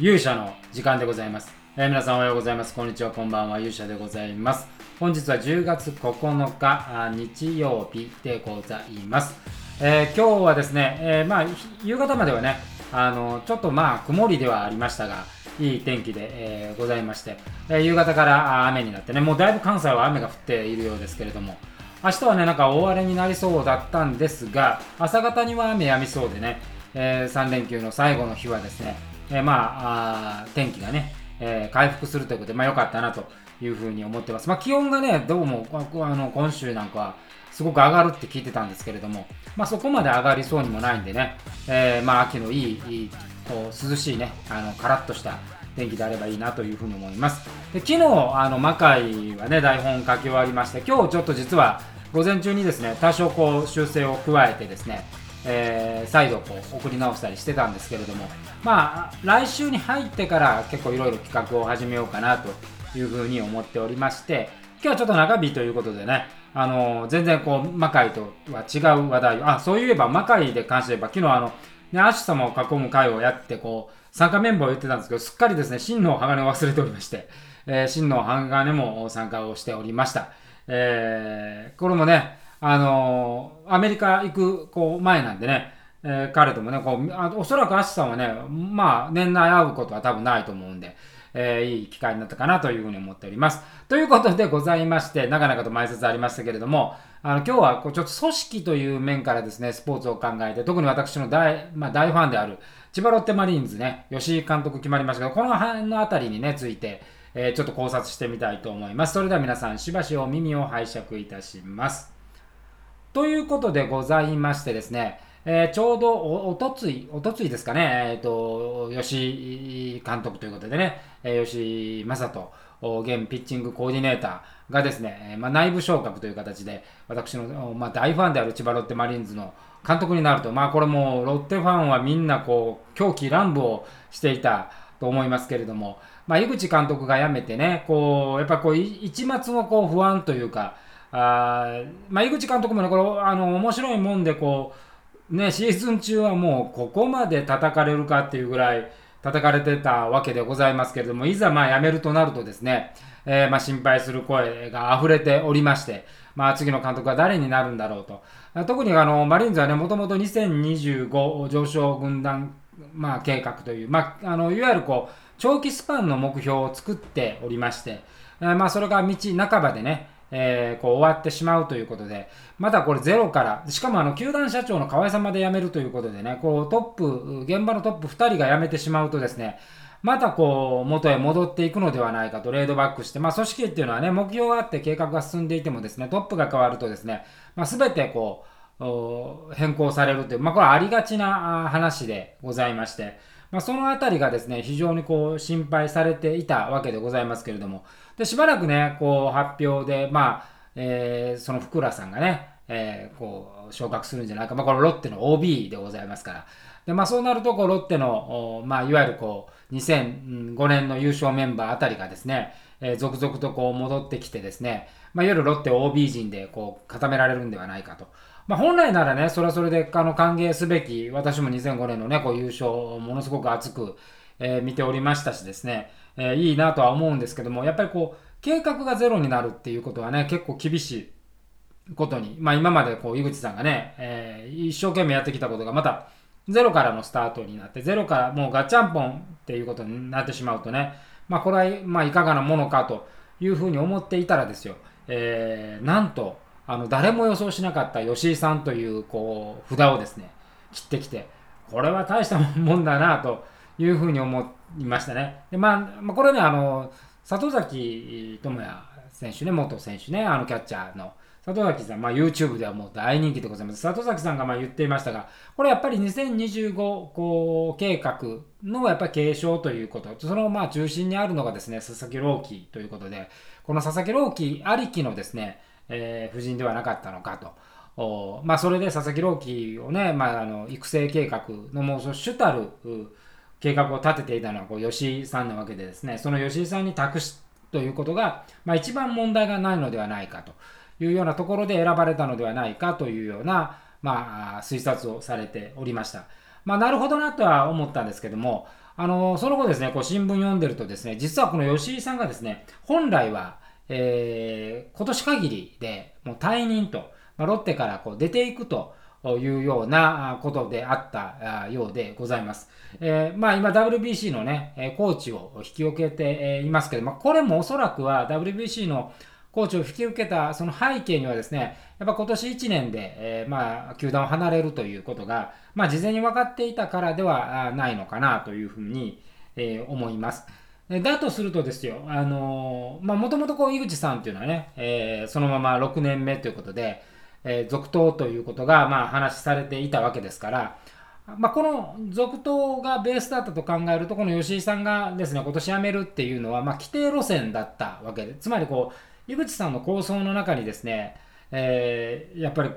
勇者の時間でございます、えー、皆さんおはようございます。こんにちは。こんばんは。勇者でございます。本日は10月9日日曜日でございます、えー、今日はですね、えー、まあ夕方まではねあのちょっとまあ曇りではありましたがいい天気で、えー、ございまして、えー、夕方から雨になってねもうだいぶ関西は雨が降っているようですけれども明日はねなんか大荒れになりそうだったんですが朝方には雨やみそうでね、えー、3連休の最後の日はですね、えまあ天気がね、え回復するということでまあ良かったなというふうに思ってます。まあ、気温がね、どうもあの今週なんかはすごく上がるって聞いてたんですけれども、まあ、そこまで上がりそうにもないんでね、えー、まあ秋のいいいいこう涼しいね、あのカラッとした天気であればいいなというふうに思います。で昨日、あの魔界はね、台本書き終わりまして、今日ちょっと実は午前中にですね、多少こう修正を加えてですね、えー、再度こう送り直したりしてたんですけれども、まあ、来週に入ってから結構いろいろ企画を始めようかなというふうに思っておりまして、今日はちょっと中日ということでね、あの全然こう魔界とは違う話題あそういえば魔界で関して言えば昨日あのねアッシュ様を囲む会をやってこう参加メンバーを言ってたんですけどすっかりですね真の鋼を忘れておりまして、えー、真の鋼も参加をしておりました、えー、これもねあのー、アメリカ行くこう前なんでねえー、彼ともね、こう、おそらくアッシュさんはね、まあ、年内会うことは多分ないと思うんで、えー、いい機会になったかなというふうに思っております。ということでございまして、なかなかと前説ありましたけれども、あの今日はこうちょっと組織という面からですね、スポーツを考えて、特に私の大,、まあ、大ファンである千葉ロッテマリーンズね、吉井監督決まりましたけど、この辺のあたりにね、ついて、えー、ちょっと考察してみたいと思います。それでは皆さん、しばしお耳を拝借いたします。ということでございましてですね、えー、ちょうどおおとつい、おとついですかね、えっ、ー、と、吉井監督ということでね、えー、吉井正人、現ピッチングコーディネーターがですね、まあ、内部昇格という形で、私の、まあ、大ファンである千葉ロッテマリーンズの監督になると、まあ、これもロッテファンはみんなこう、狂気乱舞をしていたと思いますけれども、まあ、井口監督が辞めてね、こう、やっぱこう、一末のこう不安というか、あまあ、井口監督もね、これ、あの、面白いもんで、こう、ね、シーズン中はもうここまで叩かれるかっていうぐらい叩かれてたわけでございますけれども、いざまあ辞めるとなるとですね、えー、まあ心配する声が溢れておりまして、まあ次の監督は誰になるんだろうと。特にあの、マリーンズはね、もともと2025上昇軍団、まあ計画という、まあ、あの、いわゆるこう、長期スパンの目標を作っておりまして、えー、まあそれが道半ばでね、えー、こう終わってしまうということで、まだこれゼロから、しかもあの球団社長の河合さんまで辞めるということでね、こうトップ、現場のトップ2人が辞めてしまうとですね、またこう元へ戻っていくのではないかとレードバックして、まあ、組織っていうのはね、目標があって計画が進んでいてもですね、トップが変わるとですね、まあ、全てこう、変更されるという、まあ、これはありがちな話でございまして、まあ、そのあたりがですね、非常にこう心配されていたわけでございますけれども、でしばらくね、こう発表で、まあ、えー、その福浦さんがね、えー、こう昇格するんじゃないか、まあ、これロッテの OB でございますから、でまあ、そうなるとこうロッテの、まあ、いわゆるこう2005年の優勝メンバーあたりがですね、えー、続々とこう戻ってきてですね、まあ、いわゆるロッテ OB 陣でこう固められるんではないかと。まあ、本来ならね、それはそれであの歓迎すべき、私も2005年の、ね、こう優勝をものすごく熱く、えー、見ておりましたしですね、えー、いいなとは思うんですけども、やっぱりこう、計画がゼロになるっていうことはね、結構厳しいことに、まあ今までこう、井口さんがね、えー、一生懸命やってきたことがまた、ゼロからのスタートになって、ゼロからもうガチャンポンっていうことになってしまうとね、まあこれは、まあいかがなものかというふうに思っていたらですよ、えー、なんと、あの、誰も予想しなかった吉井さんという、こう、札をですね、切ってきて、これは大したもんだなというふうに思いましたね。で、まあ、まあ、これね、あの、里崎智也選手ね、元選手ね、あのキャッチャーの。里崎さん、まあ、YouTube ではもう大人気でございます。里崎さんがまあ言っていましたが、これやっぱり2025こう計画のやっぱ継承ということ、そのまあ中心にあるのがですね、佐々木朗希ということで、この佐々木朗希ありきのですね、えー、夫人ではなかったのかと。おまあ、それで佐々木朗希をね、まあ、あの育成計画のもう主たる計画を立てていたのはこう吉井さんなわけでですね、その吉井さんに託すということが、まあ、一番問題がないのではないかというようなところで選ばれたのではないかというような、まあ、推察をされておりました。まあ、なるほどなとは思ったんですけども、あのその後ですね、こう新聞読んでるとですね、実はこの吉井さんがですね、本来は、えー、今年限りでもう退任と、まあ、ロッテからこう出ていくというようなことであったようでございます。えー、まあ今 WBC のね、コーチを引き受けていますけど、まあ、これもおそらくは WBC のコーチを引き受けたその背景にはですね、やっぱ今年1年で、えー、まあ、球団を離れるということが、まあ、事前に分かっていたからではないのかなというふうに、えー、思います。だとするとですよ、あのー、まあ、もともとこう、井口さんっていうのはね、え、そのまま6年目ということで、え、続投ということが、まあ、話されていたわけですから、まあ、この続投がベースだったと考えると、この吉井さんがですね、今年辞めるっていうのは、まあ、規定路線だったわけで、つまりこう、井口さんの構想の中にですね、えー、やっぱり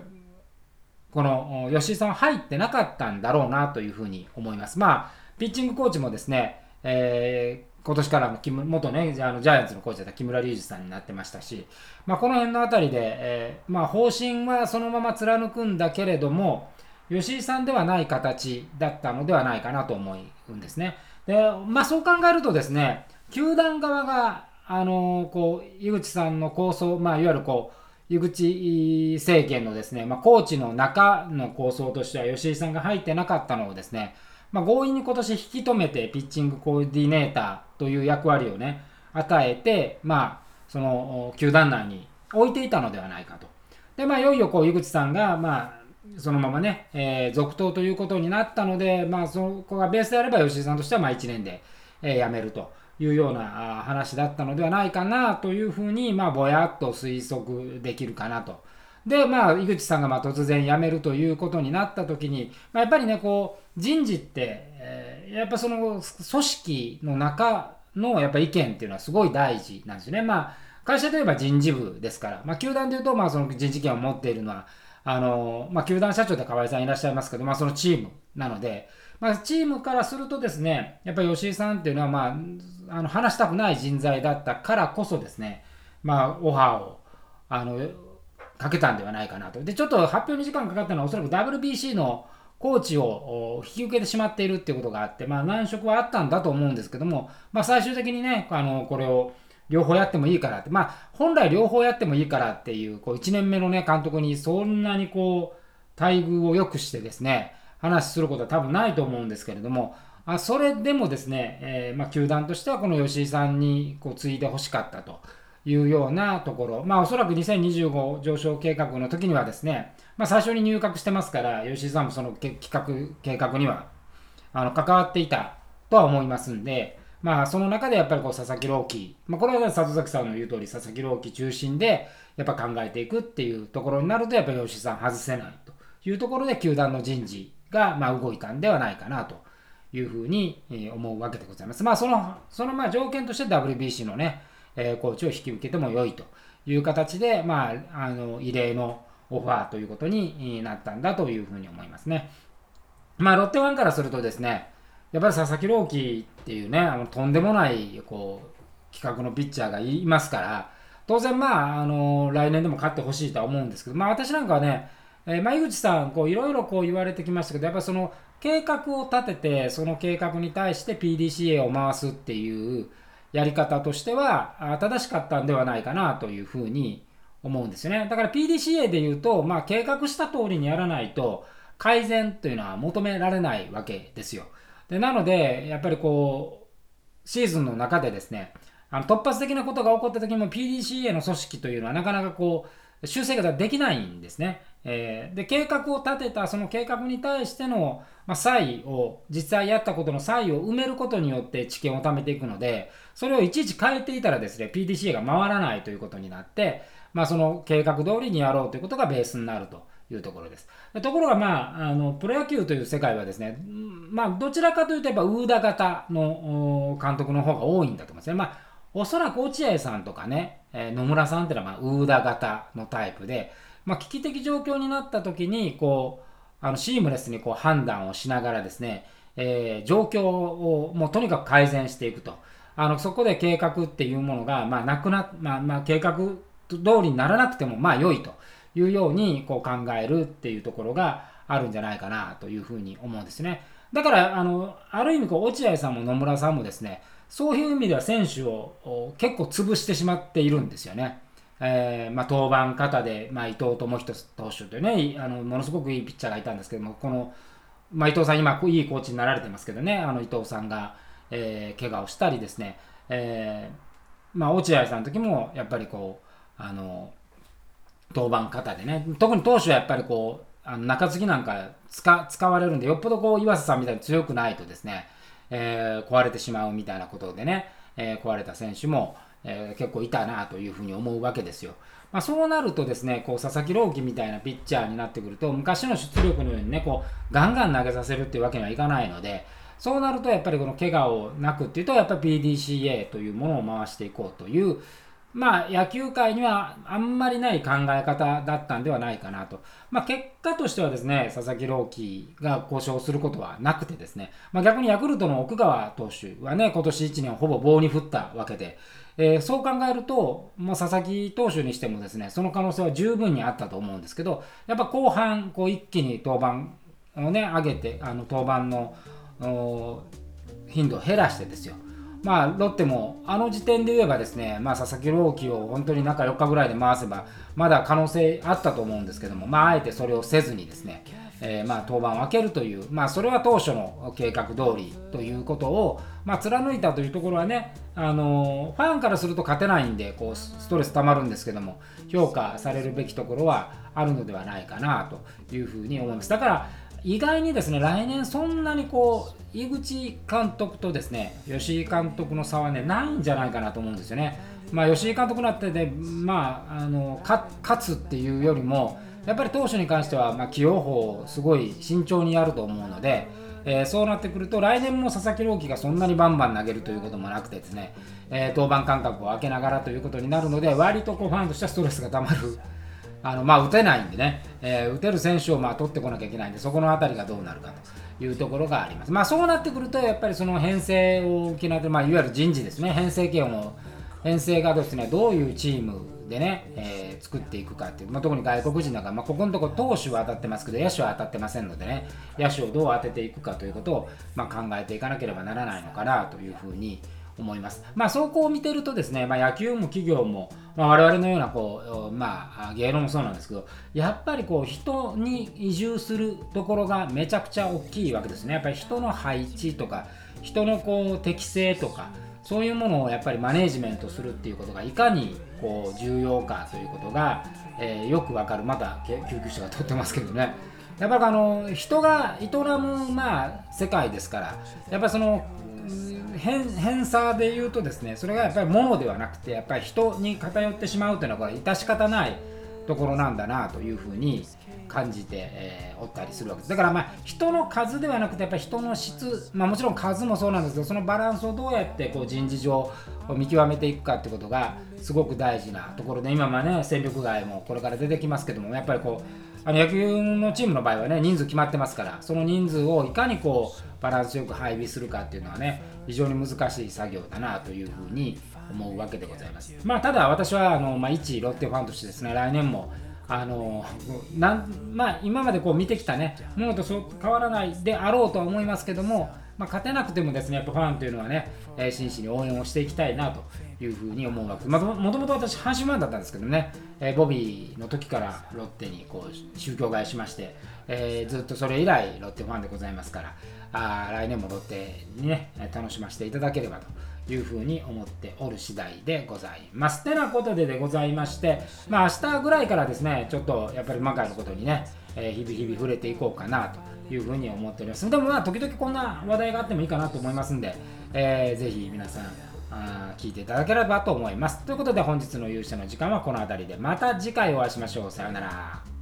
この吉井さん入ってなかったんだろうなというふうに思います。まあ、ピッチングコーチもですね、えー、今年からも元ね、あのジャイアンツのコーチだった木村隆二さんになってましたし、まあ、この辺のあたりで、えー、まあ、方針はそのまま貫くんだけれども、吉井さんではない形だったのではないかなと思うんですね。で、まあ、そう考えるとですね、球団側があのこう井口さんの構想、まあ、いわゆるこう井口政権のですね、まあ、コーチの中の構想としては吉井さんが入ってなかったのをですね、まあ、強引に今年引き止めてピッチングコーディネーターという役割をね与えて、まあ、その球団内に置いていたのではないかと。で、まあ、いよいよこう井口さんが、まあ、そのままね、えー、続投ということになったので、まあ、そこがベースであれば吉井さんとしてはまあ1年で、えー、辞めると。いうような話だったのではないかなというふうに、まあ、ぼやっと推測できるかなと。で、まあ、井口さんがまあ突然辞めるということになった時に、まあ、やっぱりね、こう、人事って、えー、やっぱその組織の中のやっぱ意見っていうのはすごい大事なんですよね。まあ、会社といえば人事部ですから、まあ、球団でいうと、まあ、その人事権を持っているのは、あの、まあ、球団社長で河合さんいらっしゃいますけど、まあ、そのチームなので、まあ、チームからするとですね、やっぱり吉井さんっていうのは、まあ、あの話したくない人材だったからこそですね、まあ、オファーをあのかけたんではないかなと。で、ちょっと発表に時間かかったのは、おそらく WBC のコーチを引き受けてしまっているっていうことがあって、まあ、難色はあったんだと思うんですけども、まあ、最終的にね、あのこれを両方やってもいいからって、まあ、本来両方やってもいいからっていう、こう1年目のね、監督にそんなにこう、待遇を良くしてですね、話することは多分ないと思うんですけれども、あそれでもですね、えー、まあ、球団としてはこの吉井さんにこう継いでほしかったというようなところ、まあ、おそらく2025上昇計画の時にはですね、まあ、最初に入閣してますから、吉井さんもその企画計画にはあの関わっていたとは思いますんで、まあ、その中でやっぱりこう佐々木朗希、まあ、これは里崎さんの言う通り、佐々木朗希中心でやっぱ考えていくっていうところになると、やっぱり吉井さん外せないというところで、球団の人事が、まあ、動いたんではないかなというふうに思うわけでございます。まあ、その、そのまあ条件として WBC のね、え、コーチを引き受けても良いという形で、まあ、あの、異例のオファーということになったんだというふうに思いますね。まあ、ロッテファンからするとですね、やっぱり佐々木朗希っていうね、あのとんでもない、こう、企画のピッチャーがいますから、当然まあ、あの、来年でも勝ってほしいとは思うんですけど、まあ私なんかはね、えー、まあ、井口さん、こういろいろこう言われてきましたけど、やっぱその計画を立てて、その計画に対して PDCA を回すっていうやり方としては、正しかったんではないかなというふうに思うんですよね。だから PDCA で言うと、まあ、計画した通りにやらないと、改善というのは求められないわけですよ。でなので、やっぱりこう、シーズンの中でですね、あの突発的なことが起こった時も PDCA の組織というのはなかなかこう、修正ができないんですね。えー、で計画を立てたその計画に対しての、まあ、差異を実際やったことの差異を埋めることによって知見を貯めていくのでそれをいちいち変えていたらですね PDCA が回らないということになって、まあ、その計画通りにやろうということがベースになるというところです。ところが、まあ、あのプロ野球という世界はですね、まあ、どちらかというとやっぱウーダ型の監督の方が多いんだと思いますね。まあ、おそらく落合さんとかね、えー、野村さんっていうのはまあウーダ型のタイプで、まあ、危機的状況になった時に、こう、あのシームレスにこう判断をしながらですね、えー、状況をもうとにかく改善していくと。あの、そこで計画っていうものが、まあ、なくな、まあ、まあ、計画通りにならなくても、まあ、良いというように、こう考えるっていうところがあるんじゃないかなというふうに思うんですね。だからあのある意味こう落合さんも野村さんもですねそういう意味では選手を結構潰してしまっているんですよね。えーまあ、登板方で、まあ、伊藤智人投手というねあのものすごくいいピッチャーがいたんですけどもこの、まあ、伊藤さん今いいコーチになられてますけどねあの伊藤さんが、えー、怪我をしたりですね、えーまあ、落合さんの時もやっぱりこうあの登板方でね特に投手はやっぱりこうあの中継ぎなんか使使われるんでよっぽどこう岩瀬さんみたいに強くないとですね、えー、壊れてしまうみたいなことでね、えー、壊れた選手もえー、結構いたなというふうに思うわけですよ。まあ、そうなるとですね、こう佐々木朗希みたいなピッチャーになってくると、昔の出力のようにね、こうガンガン投げさせるっていうわけにはいかないので、そうなるとやっぱりこの怪我をなくっていうと、やっぱり PDCA というものを回していこうという、まあ、野球界にはあんまりない考え方だったんではないかなと。まあ、結果としてはですね、佐々木朗希が故障することはなくてですね、まあ、逆にヤクルトの奥川投手はね、今年1年ほぼ棒に振ったわけで、えー、そう考えると、まあ、佐々木投手にしてもですね、その可能性は十分にあったと思うんですけど、やっぱ後半、こう一気に登板をね、上げて、あの登板の頻度を減らしてですよ。まあ、ロッテもあの時点で言えばですね、まあ、佐々木朗希を本当に中4日ぐらいで回せば、まだ可能性あったと思うんですけども、まあ、あえてそれをせずにですね、えー、まあ登板を開けるという、まあ、それは当初の計画通りということを、まあ、貫いたというところはね、あのファンからすると勝てないんでこうストレスたまるんですけども評価されるべきところはあるのではないかなというふうに思います。だから意外にですね来年そんなにこう井口監督とですね吉井監督の差はねないんじゃないかなと思うんですよね。まあ、吉井監督なってで、まあ、あの勝つっていうよりもやっぱり投手に関しては、まあ、起用法をすごい慎重にやると思うので、えー、そうなってくると来年も佐々木朗希がそんなにバンバン投げるということもなくてですね、えー、登板間隔を空けながらということになるので割とこうファンとしてはストレスがたまる。あのまあ、打てないんでね、えー、打てる選手をまあ取ってこなきゃいけないんで、そこの辺りがどうなるかというところがあります。まあ、そうなってくると、やっぱりその編成を行って、まあ、いわゆる人事ですね、編成権を、編成がですね、どういうチームでね、えー、作っていくかっていう、まあ、特に外国人だから、まあ、ここのところ投手は当たってますけど野手は当たってませんのでね野手をどう当てていくかということを、まあ、考えていかなければならないのかなというふうに思います。まあ、そこを見てるとですね、まあ、野球も企業も、まあ、我々のようなこう、まあ、芸能もそうなんですけど、やっぱりこう人に移住するところがめちゃくちゃ大きいわけですね。やっぱり人の配置とか、人のこう適性とか、そういうものをやっぱりマネージメントするっていうことがいかにこう重要かということが、えー、よくわかる。また救急車が通ってますけどね。やっぱりあの人が営む、まあ、世界ですからやっぱその偏偏差で言うとですねそれがやっぱり物ではなくてやっぱり人に偏ってしまうというのはこれ致し方ないところなんだなというふうに感じて、えー、おったりするわけです。だからまあ人の数ではなくてやっぱり人の質、まあ、もちろん数もそうなんですけどそのバランスをどうやってこう人事上見極めていくかってことがすごく大事なところで今はね戦力外もこれから出てきますけどもやっぱりこうあの野球のチームの場合はね人数決まってますからその人数をいかにこうバランスよく配備するかっていうのはね非常に難しい作業だなというふうに思うわけでございます。まあ、ただ私はあの、まあ、一ロッテファンとしてですね来年もあのなんまあ、今までこう見てきたねものと変わらないであろうとは思いますけども、まあ、勝てなくてもですねやっぱファンというのはね、えー、真摯に応援をしていきたいなというふうに思うわけです、まあ、もともと私阪神ファンだったんですけどね、えー、ボビーの時からロッテにこう宗教買いしまして、えー、ずっとそれ以来ロッテファンでございますからあ来年もロッテにね楽しませていただければというふうに思っておる次第でございます。てなことででございまして、まあ明日ぐらいからですね、ちょっとやっぱり魔界のことにね、えー、日々日々触れていこうかなというふうに思っております。でもまあ時々こんな話題があってもいいかなと思いますんで、えー、ぜひ皆さんあ聞いていただければと思います。ということで本日の勇者の時間はこの辺りでまた次回お会いしましょう。さようなら。